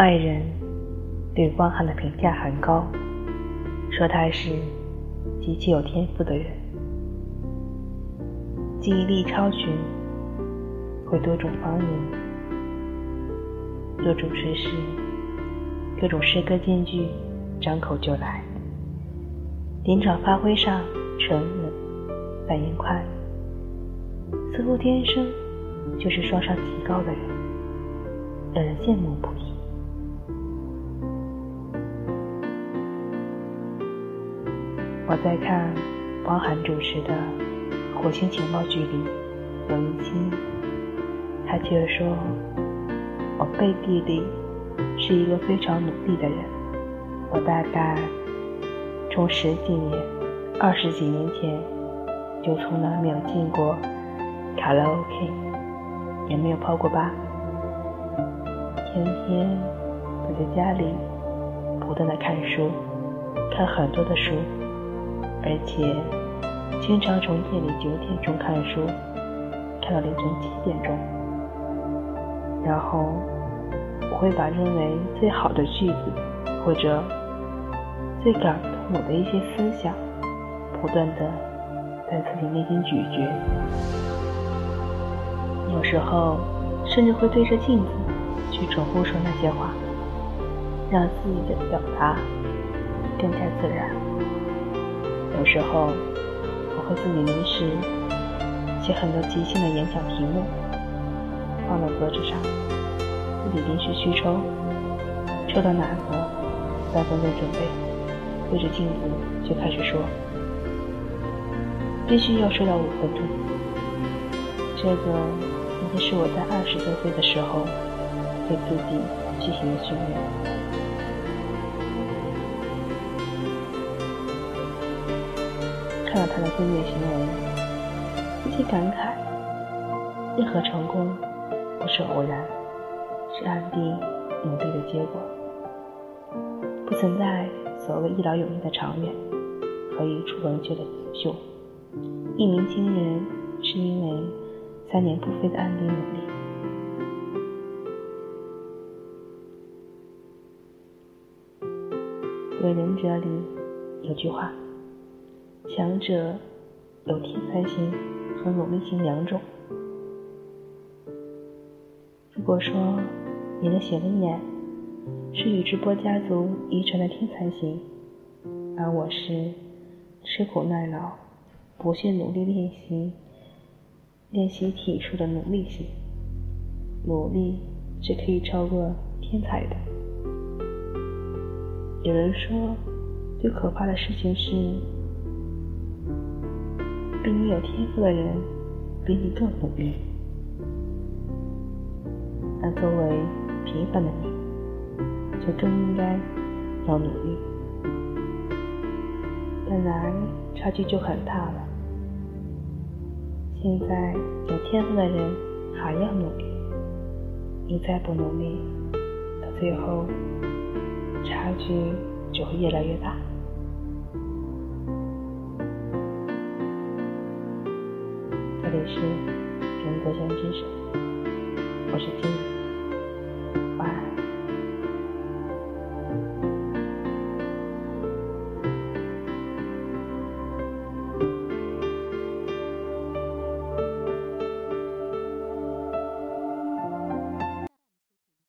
外人对汪涵的评价很高，说他是极其有天赋的人，记忆力超群，会多种方言，做主持时各种诗歌金句张口就来，临场发挥上沉稳，反应快，似乎天生就是双商极高的人，让人羡慕不已。我在看汪涵主持的《火星情报局》里有一期，他接着说：“我背地里是一个非常努力的人，我大概从十几年、二十几年前就从来没有进过卡拉 OK，也没有泡过吧，天天都在家里不断的看书，看很多的书。”而且经常从夜里九点钟看书，看到凌晨七点钟，然后我会把认为最好的句子或者最感动我的一些思想，不断的在自己内心咀嚼，有时候甚至会对着镜子去重复说那些话，让自己的表达更加自然。有时候，我会自己临时写很多即兴的演讲题目，放到格子上，自己临时去抽，抽到哪个，三分钟准备，对着镜子就开始说，必须要说到五分钟。这个应该是我在二十多岁的时候对自己进行的训练。看到他的自虐行为，不禁感慨：任何成功不是偶然，是暗地努力的结果，不存在所谓一劳永逸的长远和一出成就的锦绣。一鸣惊人是因为三年不飞的暗地努力。《伟人者》里有句话。强者有天才型和努力型两种。如果说你的写轮眼是宇智波家族遗传的天才型，而我是吃苦耐劳、不懈努力练习、练习体术的努力型，努力是可以超过天才的。有人说，最可怕的事情是。比你有天赋的人比你更努力，而作为平凡的你，就更应该要努力。本来差距就很大了，现在有天赋的人还要努力，你再不努力，到最后差距就会越来越大。里是中国山之声，我是金，晚安。